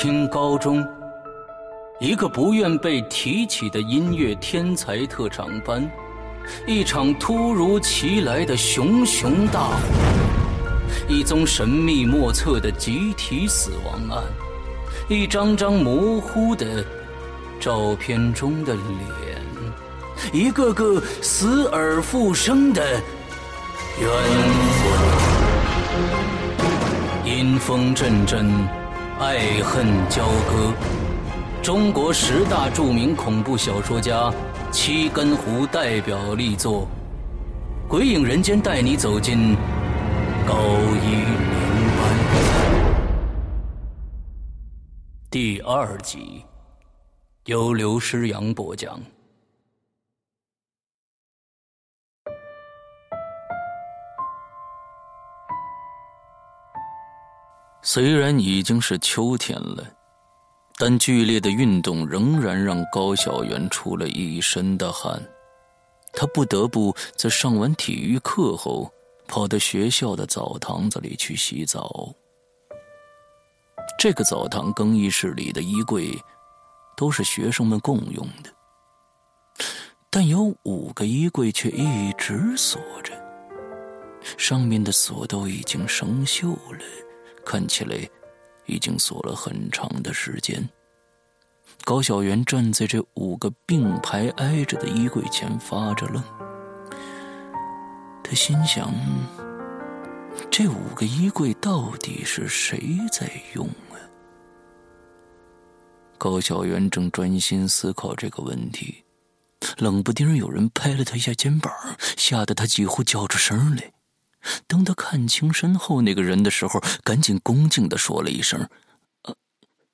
清高中，一个不愿被提起的音乐天才特长班，一场突如其来的熊熊大火，一宗神秘莫测的集体死亡案，一张张模糊的照片中的脸，一个个死而复生的冤魂，阴风阵阵。爱恨交割，中国十大著名恐怖小说家七根胡代表力作《鬼影人间》，带你走进高一零班第二集，由刘诗阳播讲。虽然已经是秋天了，但剧烈的运动仍然让高小元出了一身的汗。他不得不在上完体育课后，跑到学校的澡堂子里去洗澡。这个澡堂更衣室里的衣柜都是学生们共用的，但有五个衣柜却一直锁着，上面的锁都已经生锈了。看起来已经锁了很长的时间。高小元站在这五个并排挨着的衣柜前发着愣，他心想：这五个衣柜到底是谁在用啊？高小元正专心思考这个问题，冷不丁有人拍了他一下肩膀，吓得他几乎叫出声来。等他看清身后那个人的时候，赶紧恭敬的说了一声：“呃，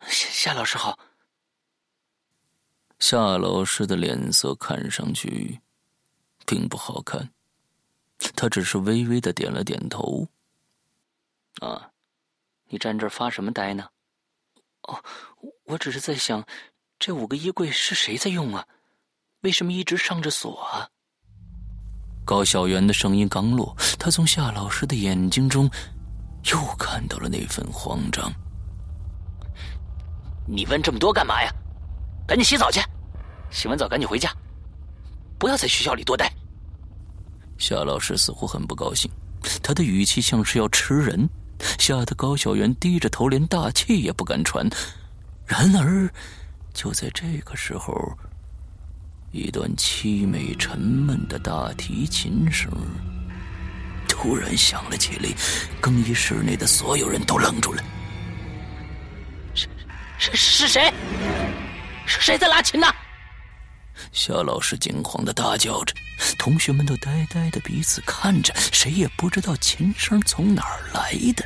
夏夏老师好。”夏老师的脸色看上去并不好看，他只是微微的点了点头。“啊，你站这儿发什么呆呢？”“哦，我只是在想，这五个衣柜是谁在用啊？为什么一直上着锁啊？”高小元的声音刚落，他从夏老师的眼睛中又看到了那份慌张。你问这么多干嘛呀？赶紧洗澡去，洗完澡赶紧回家，不要在学校里多待。夏老师似乎很不高兴，他的语气像是要吃人，吓得高小元低着头，连大气也不敢喘。然而，就在这个时候。一段凄美沉闷的大提琴声突然响了起来，更衣室内的所有人都愣住了。是是是谁？是谁在拉琴呢？夏老师惊慌的大叫着，同学们都呆呆的彼此看着，谁也不知道琴声从哪儿来的。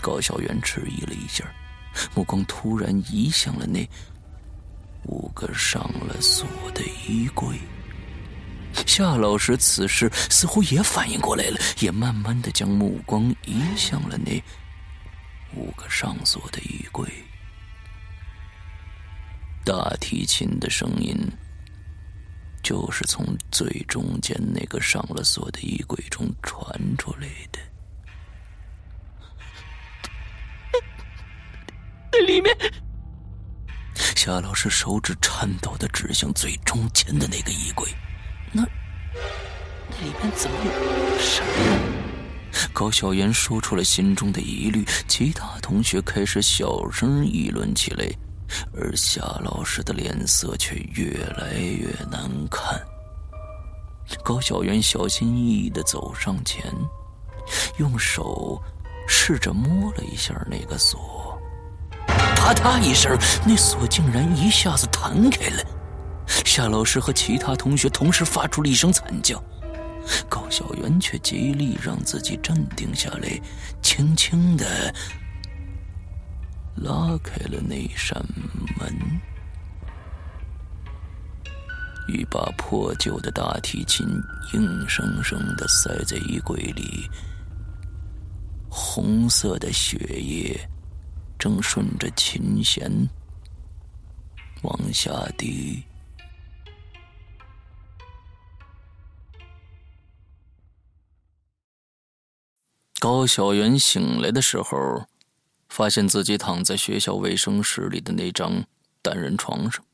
高小元迟疑了一下，目光突然移向了那。五个上了锁的衣柜，夏老师此时似乎也反应过来了，也慢慢的将目光移向了那五个上锁的衣柜。大提琴的声音就是从最中间那个上了锁的衣柜中传出来的，那里面。夏老师手指颤抖的指向最中间的那个衣柜，那那里面怎么有什么呀？高小岩说出了心中的疑虑，其他同学开始小声议论起来，而夏老师的脸色却越来越难看。高小岩小心翼翼的走上前，用手试着摸了一下那个锁。啪嗒一声，那锁竟然一下子弹开了。夏老师和其他同学同时发出了一声惨叫，高小媛却极力让自己镇定下来，轻轻的拉开了那扇门。一把破旧的大提琴硬生生的塞在衣柜里，红色的血液。正顺着琴弦往下滴。高小元醒来的时候，发现自己躺在学校卫生室里的那张单人床上，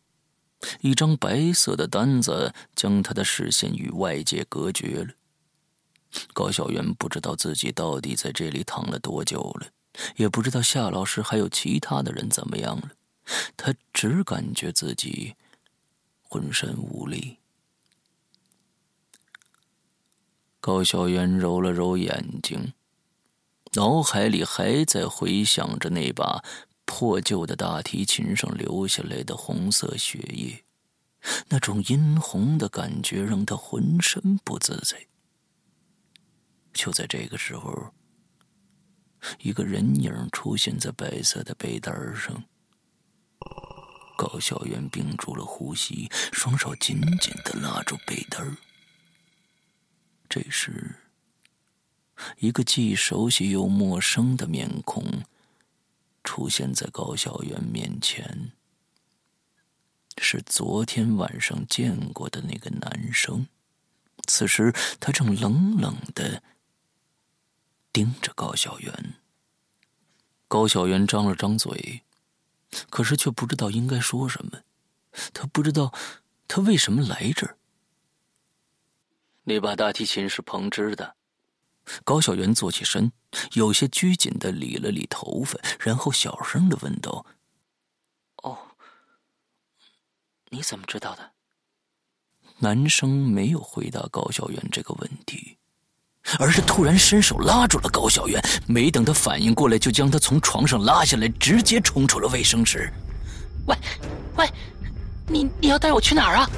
一张白色的单子将他的视线与外界隔绝了。高小媛不知道自己到底在这里躺了多久了，也不知道夏老师还有其他的人怎么样了，他只感觉自己浑身无力。高小媛揉了揉眼睛。脑海里还在回想着那把破旧的大提琴上留下来的红色血液，那种殷红的感觉让他浑身不自在。就在这个时候，一个人影出现在白色的被单上。高小媛屏住了呼吸，双手紧紧的拉住被单这时。一个既熟悉又陌生的面孔出现在高小媛面前，是昨天晚上见过的那个男生。此时，他正冷冷的盯着高小媛。高小媛张了张嘴，可是却不知道应该说什么。他不知道他为什么来这儿。那把大提琴是彭之的。高小媛坐起身，有些拘谨的理了理头发，然后小声的问道：“哦，你怎么知道的？”男生没有回答高小媛这个问题，而是突然伸手拉住了高小媛，没等他反应过来，就将他从床上拉下来，直接冲出了卫生室。喂，喂，你你要带我去哪儿啊？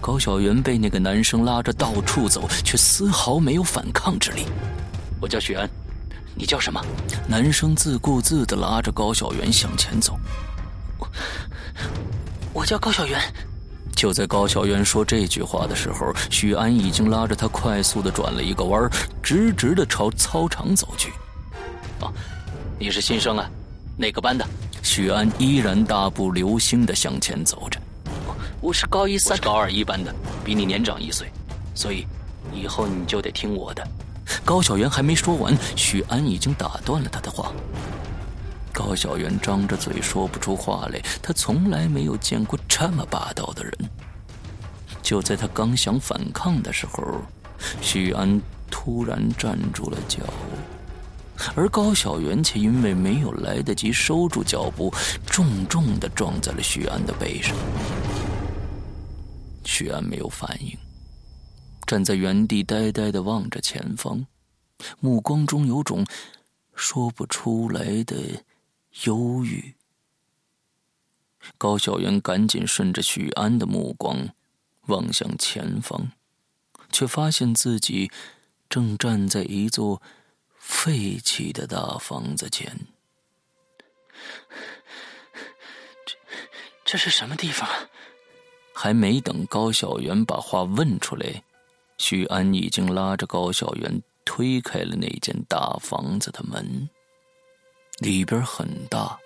高小媛被那个男生拉着到处走，却丝毫没有反抗之力。我叫许安，你叫什么？男生自顾自的拉着高小媛向前走。我我叫高小媛。就在高小媛说这句话的时候，许安已经拉着她快速的转了一个弯，直直的朝操场走去。哦，你是新生啊？哪个班的？许安依然大步流星的向前走着。我是高一三，高二一班的，比你年长一岁，所以以后你就得听我的。高小媛还没说完，许安已经打断了他的话。高小媛张着嘴说不出话来，他从来没有见过这么霸道的人。就在他刚想反抗的时候，许安突然站住了脚，而高小媛却因为没有来得及收住脚步，重重的撞在了许安的背上。许安没有反应，站在原地呆呆的望着前方，目光中有种说不出来的忧郁。高小媛赶紧顺着许安的目光望向前方，却发现自己正站在一座废弃的大房子前。这这是什么地方？还没等高小媛把话问出来，许安已经拉着高小媛推开了那间大房子的门。里边很大，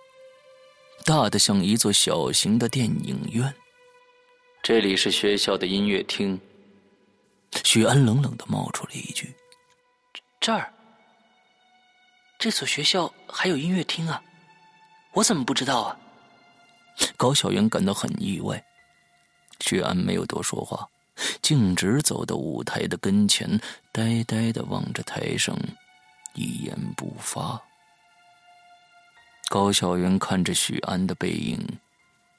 大的像一座小型的电影院。这里是学校的音乐厅。许安冷冷的冒出了一句：“这儿，这所学校还有音乐厅啊？我怎么不知道啊？”高小媛感到很意外。许安没有多说话，径直走到舞台的跟前，呆呆的望着台上，一言不发。高小媛看着许安的背影，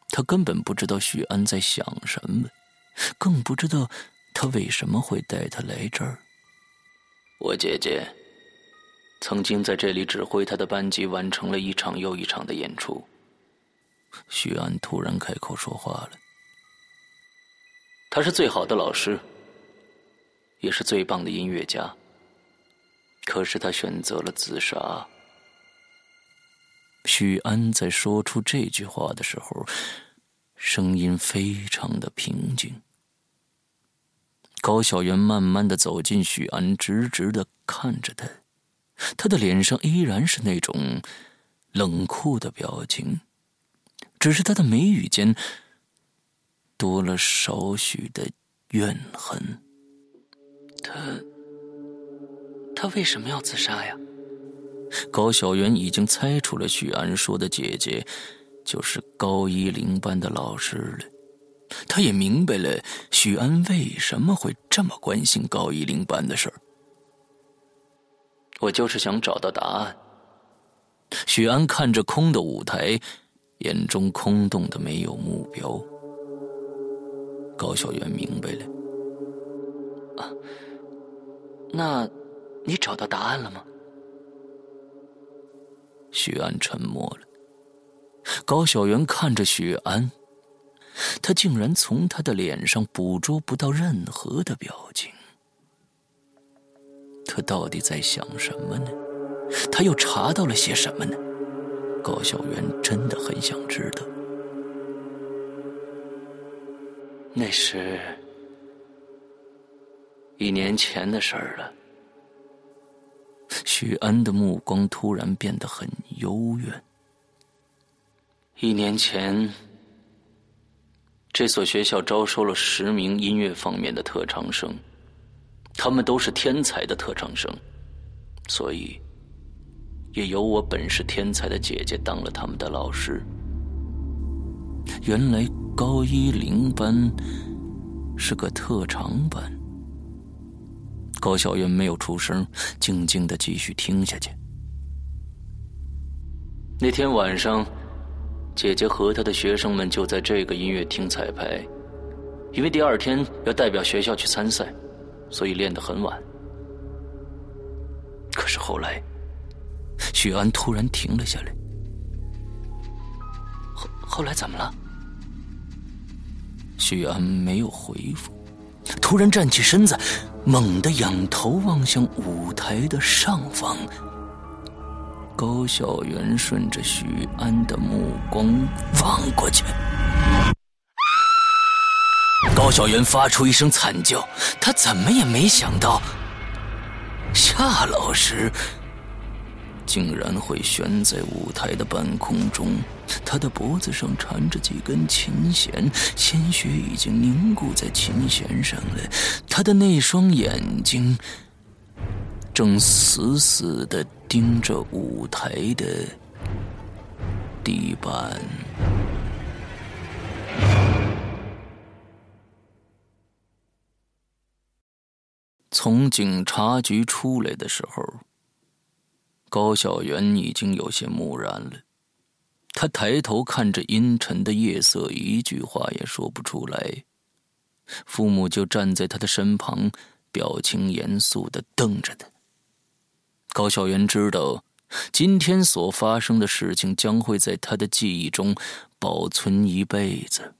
他根本不知道许安在想什么，更不知道他为什么会带他来这儿。我姐姐曾经在这里指挥他的班级完成了一场又一场的演出。许安突然开口说话了。他是最好的老师，也是最棒的音乐家。可是他选择了自杀。许安在说出这句话的时候，声音非常的平静。高小媛慢慢的走进许安，直直的看着他，他的脸上依然是那种冷酷的表情，只是他的眉宇间。多了少许的怨恨。他，他为什么要自杀呀？高小媛已经猜出了许安说的姐姐就是高一零班的老师了。他也明白了许安为什么会这么关心高一零班的事儿。我就是想找到答案。许安看着空的舞台，眼中空洞的没有目标。高小媛明白了。啊，那，你找到答案了吗？许安沉默了。高小媛看着许安，他竟然从他的脸上捕捉不到任何的表情。他到底在想什么呢？他又查到了些什么呢？高小媛真的很想知道。那是一年前的事儿了。许安的目光突然变得很幽怨。一年前，这所学校招收了十名音乐方面的特长生，他们都是天才的特长生，所以也由我本是天才的姐姐当了他们的老师。原来高一零班是个特长班。高小云没有出声，静静的继续听下去。那天晚上，姐姐和她的学生们就在这个音乐厅彩排，因为第二天要代表学校去参赛，所以练得很晚。可是后来，许安突然停了下来。后后来怎么了？许安没有回复。突然站起身子，猛地仰头望向舞台的上方。高小媛顺着许安的目光望过去，高小媛发出一声惨叫，她怎么也没想到，夏老师。竟然会悬在舞台的半空中，他的脖子上缠着几根琴弦，鲜血已经凝固在琴弦上了。他的那双眼睛正死死的盯着舞台的地板。从警察局出来的时候。高小媛已经有些木然了，他抬头看着阴沉的夜色，一句话也说不出来。父母就站在他的身旁，表情严肃的瞪着他。高小媛知道，今天所发生的事情将会在他的记忆中保存一辈子，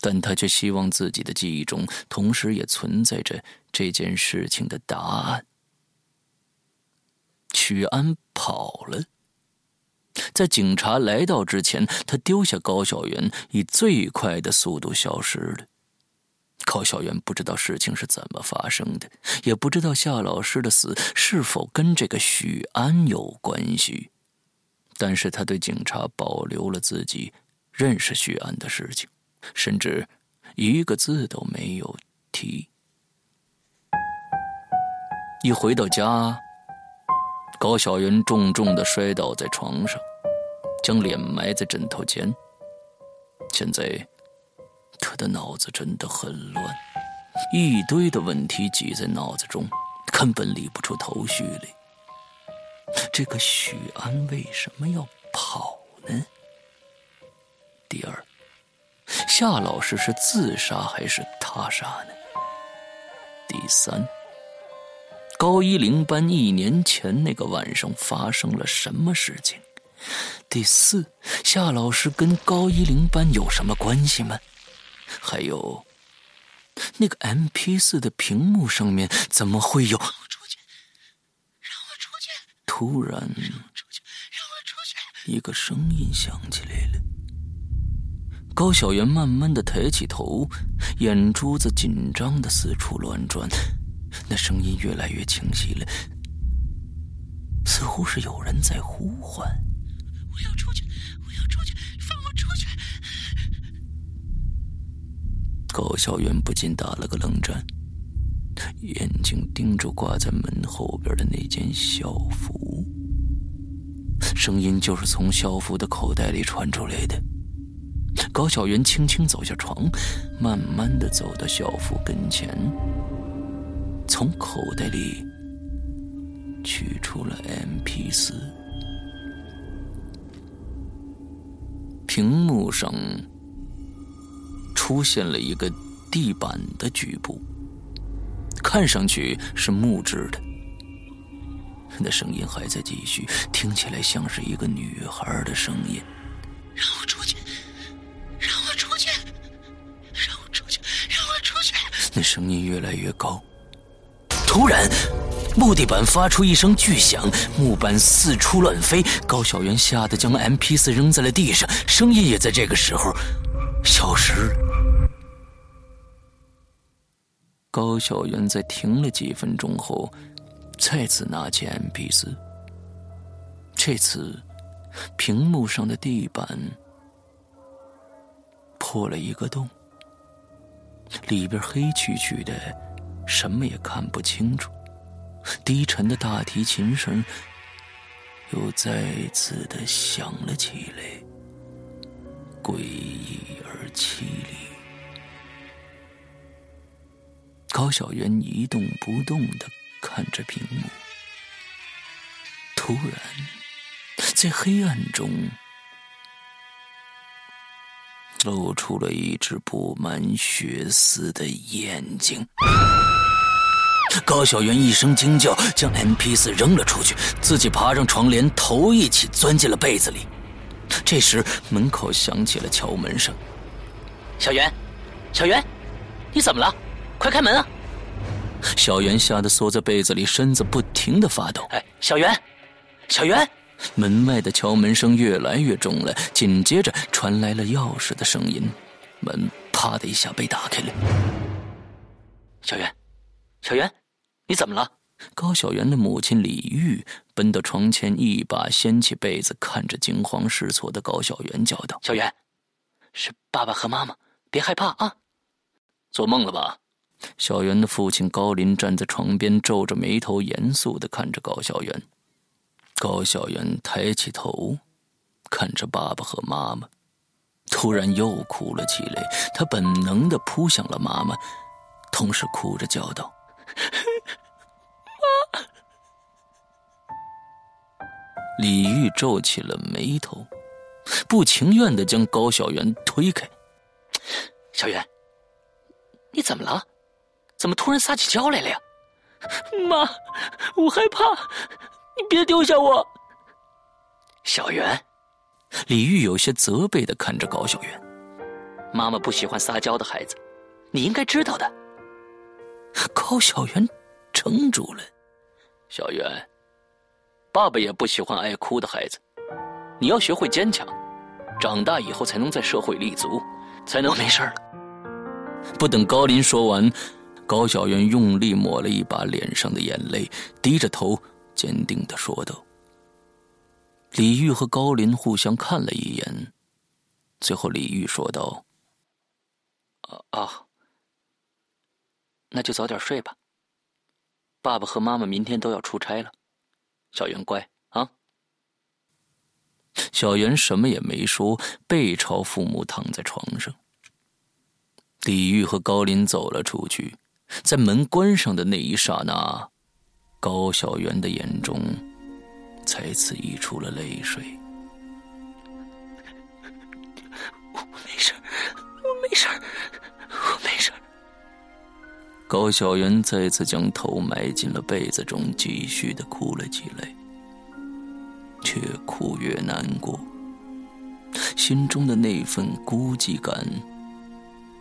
但他却希望自己的记忆中同时也存在着这件事情的答案。许安跑了，在警察来到之前，他丢下高小媛，以最快的速度消失了。高小媛不知道事情是怎么发生的，也不知道夏老师的死是否跟这个许安有关系，但是他对警察保留了自己认识许安的事情，甚至一个字都没有提。一回到家。高小云重重的摔倒在床上，将脸埋在枕头间。现在，他的脑子真的很乱，一堆的问题挤在脑子中，根本理不出头绪来。这个许安为什么要跑呢？第二，夏老师是自杀还是他杀呢？第三。高一零班一年前那个晚上发生了什么事情？第四，夏老师跟高一零班有什么关系吗？还有，那个 M P 四的屏幕上面怎么会有？让我出去！让我出去！突然，让我出去！让我出去！一个声音响起来了。高小媛慢慢的抬起头，眼珠子紧张的四处乱转。那声音越来越清晰了，似乎是有人在呼唤：“我要出去，我要出去，放我出去！”高小媛不禁打了个冷战，眼睛盯着挂在门后边的那件校服。声音就是从校服的口袋里传出来的。高小媛轻轻走下床，慢慢的走到校服跟前，从口袋里取出了 MP 四。屏幕上出现了一个地板的局部，看上去是木质的。那声音还在继续，听起来像是一个女孩的声音：“让我出去，让我出去，让我出去，让我出去。”那声音越来越高，突然，木地板发出一声巨响，木板四处乱飞。高小媛吓得将 M P 四扔在了地上，声音也在这个时候消失了。高小媛在停了几分钟后。再次拿起 M P 四，这次屏幕上的地板破了一个洞，里边黑黢黢的，什么也看不清楚。低沉的大提琴声又再次的响了起来，诡异而凄厉。高小媛一动不动的。看着屏幕，突然，在黑暗中露出了一只布满血丝的眼睛。高小媛一声惊叫，将 M P 四扔了出去，自己爬上床，连头一起钻进了被子里。这时，门口响起了敲门声。小袁，小袁，你怎么了？快开门啊！小袁吓得缩在被子里，身子不停的发抖。哎，小袁，小袁！门外的敲门声越来越重了，紧接着传来了钥匙的声音，门啪的一下被打开了。小袁，小袁，你怎么了？高小媛的母亲李玉奔到床前，一把掀起被子，看着惊慌失措的高小媛，叫道：“小媛，是爸爸和妈妈，别害怕啊，做梦了吧？”小媛的父亲高林站在床边，皱着眉头，严肃的看着高小媛。高小媛抬起头，看着爸爸和妈妈，突然又哭了起来。他本能的扑向了妈妈，同时哭着叫道：“妈！”李玉皱起了眉头，不情愿的将高小媛推开。小媛，你怎么了？怎么突然撒起娇来了呀？妈，我害怕，你别丢下我。小媛，李玉有些责备的看着高小媛。妈妈不喜欢撒娇的孩子，你应该知道的。高小媛怔住了。小媛，爸爸也不喜欢爱哭的孩子，你要学会坚强，长大以后才能在社会立足，才能没事了。不等高林说完。高小媛用力抹了一把脸上的眼泪，低着头，坚定的说道：“李玉和高林互相看了一眼，最后李玉说道：‘啊啊，那就早点睡吧。爸爸和妈妈明天都要出差了，小袁乖啊。’小袁什么也没说，背朝父母躺在床上。李玉和高林走了出去。”在门关上的那一刹那，高小媛的眼中再次溢出了泪水。我没事，我没事。高小媛再次将头埋进了被子中，继续的哭了起来，越哭越难过，心中的那份孤寂感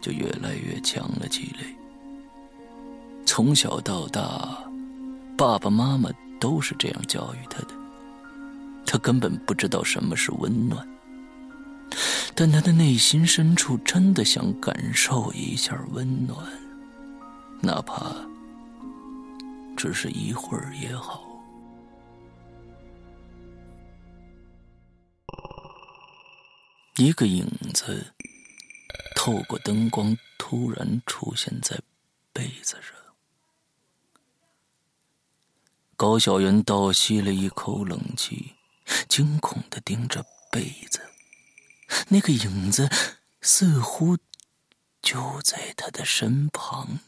就越来越强了起来。从小到大，爸爸妈妈都是这样教育他的。他根本不知道什么是温暖，但他的内心深处真的想感受一下温暖，哪怕只是一会儿也好。一个影子透过灯光，突然出现在被子上。高小媛倒吸了一口冷气，惊恐的盯着被子，那个影子似乎就在他的身旁。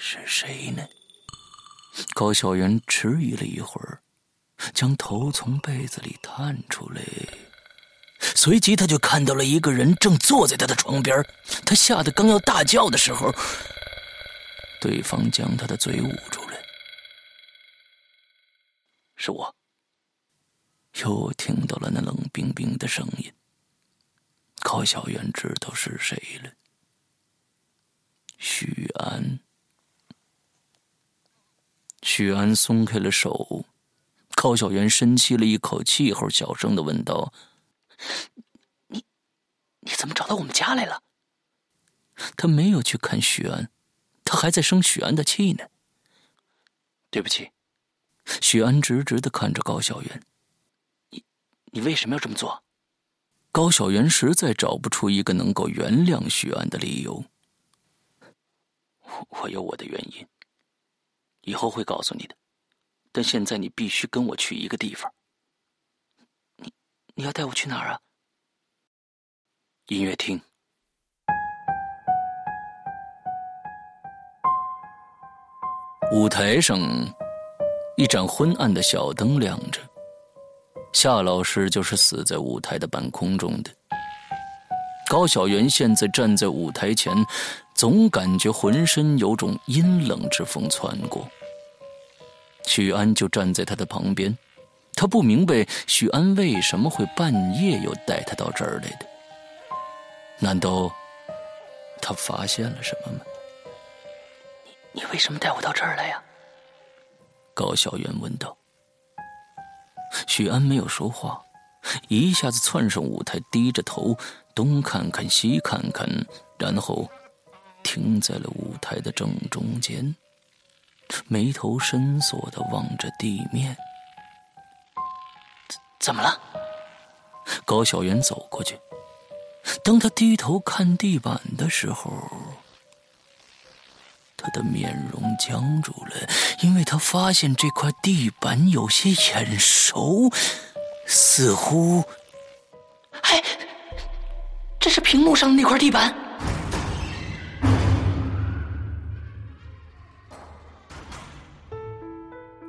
是谁呢？高小元迟疑了一会儿，将头从被子里探出来，随即他就看到了一个人正坐在他的床边。他吓得刚要大叫的时候，对方将他的嘴捂住了。是我。又听到了那冷冰冰的声音。高小媛知道是谁了，许安。许安松开了手，高小媛深吸了一口气后，小声的问道：“你，你怎么找到我们家来了？”他没有去看许安，他还在生许安的气呢。对不起，许安直直的看着高小媛：“你，你为什么要这么做？”高小媛实在找不出一个能够原谅许安的理由。我有我的原因。以后会告诉你的，但现在你必须跟我去一个地方。你你要带我去哪儿啊？音乐厅。舞台上，一盏昏暗的小灯亮着。夏老师就是死在舞台的半空中的。高小元现在站在舞台前，总感觉浑身有种阴冷之风窜过。许安就站在他的旁边，他不明白许安为什么会半夜又带他到这儿来的。难道他发现了什么吗？你你为什么带我到这儿来呀？高小媛问道。许安没有说话，一下子窜上舞台，低着头东看看西看看，然后停在了舞台的正中间。眉头深锁的望着地面，怎怎么了？高小元走过去，当他低头看地板的时候，他的面容僵住了，因为他发现这块地板有些眼熟，似乎……哎，这是屏幕上的那块地板。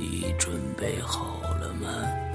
你准备好了吗？